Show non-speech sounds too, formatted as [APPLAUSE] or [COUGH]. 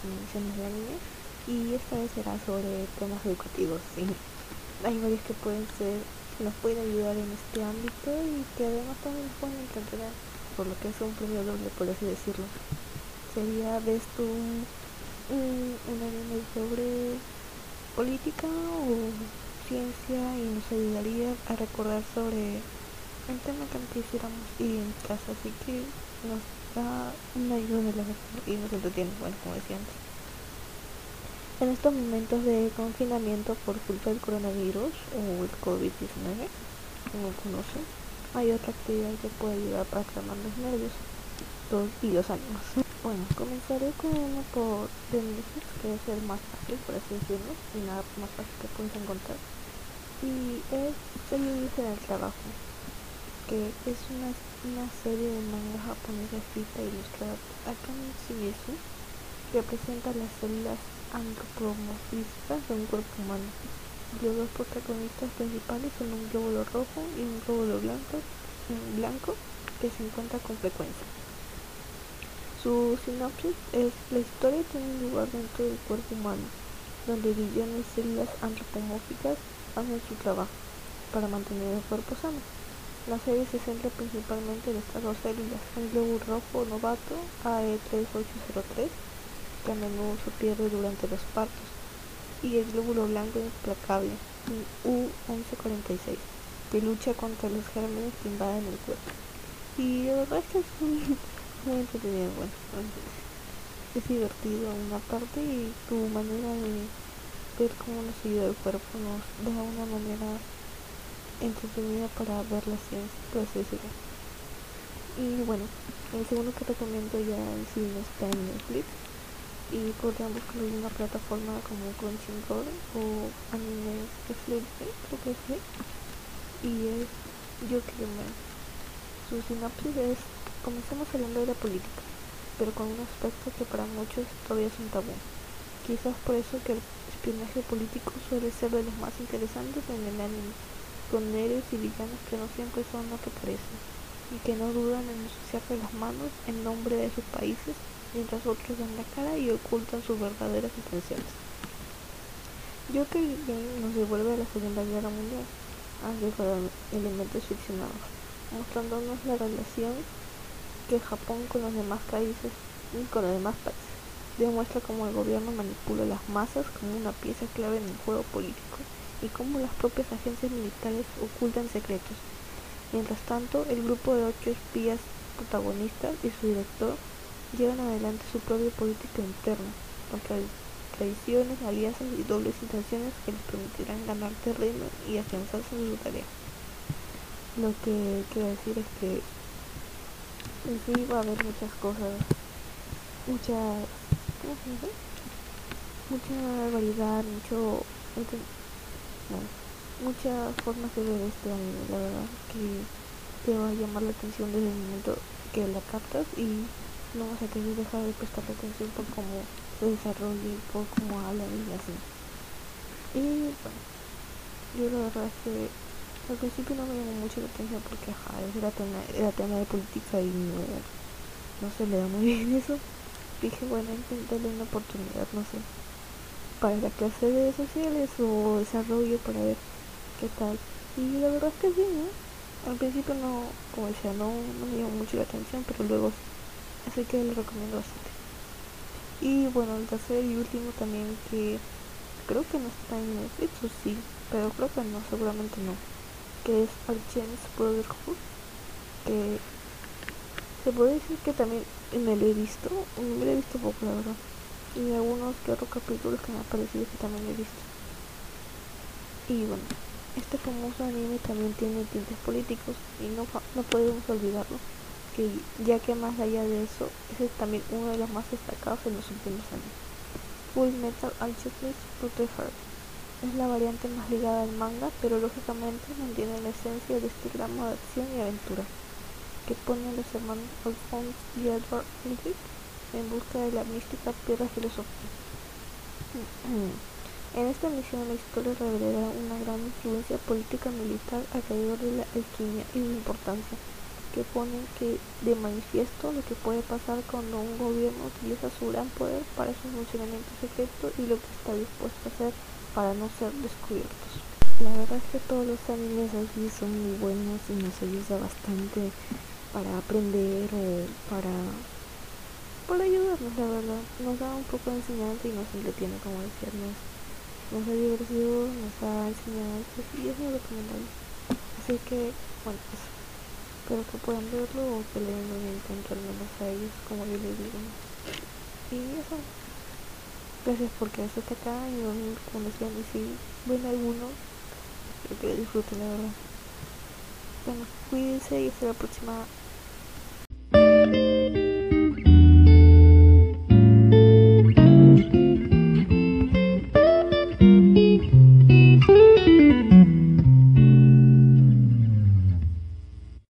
recomendaciones de anime y esta vez será sobre temas educativos. ¿sí? Hay varios que pueden ser, que nos pueden ayudar en este ámbito y que además también nos pueden entretener, por lo que es un premio doble, por así decirlo. Sería, ves tú, un, un anime sobre política o ciencia y nos ayudaría a recordar sobre tema que antes hiciéramos y en casa, así que nos da una ayuda de la mejor y nos entretiene, bueno, como decía antes. En estos momentos de confinamiento por culpa del coronavirus o el COVID-19, como conocen, hay otra actividad que puede ayudar para calmar los nervios y los ánimos. Bueno, comenzaré con uno por de que es el más fácil, por así decirlo, y nada más fácil que puedes encontrar. Y es Seguirse en el trabajo, que es una, serie de manga japonesa escrita e ilustrada por Akane Shimizu, que presenta las células antropomorfistas de un cuerpo humano. Los dos protagonistas principales son un glóbulo rojo y un glóbulo blanco, blanco que se encuentra con frecuencia. Su sinopsis es la historia tiene lugar dentro del cuerpo humano, donde billones de células antropomórficas hacen su trabajo para mantener el cuerpo sano. La serie se centra principalmente en estas dos células, el glóbulo rojo novato AE3803, que a menudo se pierde durante los partos, y el glóbulo blanco implacable U1146, que lucha contra los gérmenes que invaden el cuerpo. Y la verdad es que es un [LAUGHS] muy entretenido, bueno, es divertido en una parte y tu manera de ver cómo nos ayuda el cuerpo nos da una manera entretenida para ver la ciencia, por así. Y bueno, el segundo que recomiendo ya en sí no está en Netflix y podrían buscarlo una plataforma como Crunchyroll o Anime Flip, creo que es y es Yo Su sinopsis es Comencemos hablando de la política, pero con un aspecto que para muchos todavía es un tabú. Quizás por eso que el espionaje político suele ser de los más interesantes en el anime, con héroes y villanos que no siempre son lo que parecen, y que no dudan en ensuciarse las manos en nombre de sus países, mientras otros dan la cara y ocultan sus verdaderas intenciones. Joker nos devuelve a la Segunda Guerra Mundial, aunque con elementos ficcionados, mostrándonos la relación que Japón con los demás países y con los demás países demuestra cómo el gobierno manipula las masas como una pieza clave en el juego político y cómo las propias agencias militares ocultan secretos. Mientras tanto, el grupo de ocho espías protagonistas y su director llevan adelante su propia política interna, contra traiciones, alianzas y dobles intenciones que les permitirán ganar terreno y afianzarse en su tarea. Lo que quiero decir es que en sí va a haber muchas cosas, muchas, ¿cómo se dice? Mucha variedad, mucho, muchas formas de ver este anime, la verdad, que te va a llamar la atención desde el momento que la captas y no vas a querer dejar de prestar atención por cómo se desarrolla y por cómo hablan y así. Y bueno, yo la verdad es que al principio no me llamó mucho la atención porque ajá, era tema, era tema de política y no, no se le da muy bien [LAUGHS] eso. Dije, bueno, intentarle una oportunidad, no sé, para la clase de sociales o desarrollo para ver qué tal. Y la verdad es que sí, ¿no? Al principio no, como decía, no, no me llamó mucho la atención, pero luego sí. Así que lo recomiendo bastante. Y bueno, el tercer y último también que creo que no está en Netflix, o sí, pero creo que no, seguramente no que es Archens Brotherhood, que se puede decir que también me lo he visto, me lo he visto poco la verdad, y algunos que otros capítulos que me han parecido que también he visto. Y bueno, este famoso anime también tiene tintes políticos y no, no podemos olvidarlo, que ya que más allá de eso, ese es también uno de los más destacados en los últimos años. Full Metal Alchemist Brotherhood es la variante más ligada al manga, pero lógicamente mantiene la esencia de este drama de acción y aventura, que pone a los hermanos Alphonse y Edward Elric en busca de la mística piedra filosofía. [CLEARS THROAT] En esta misión la historia revelará una gran influencia política militar alrededor de la alquimia y su importancia, que ponen que de manifiesto lo que puede pasar cuando un gobierno utiliza su gran poder para su funcionamiento secreto y lo que está dispuesto a hacer para no ser descubiertos. La verdad es que todos los animes aquí son muy buenos y nos ayuda bastante para aprender o para para ayudarnos la verdad. Nos da un poco de enseñanza y nos entretiene como decía nos, da diversión nos da enseñanza y es muy recomendable. Así que bueno pues espero que puedan verlo o que le den un intento al menos a ellos como yo les digo. Y eso. Gracias por quedarse hasta acá y no como decían y si ven alguno que lo disfruten la verdad. Bueno cuídense y hasta la próxima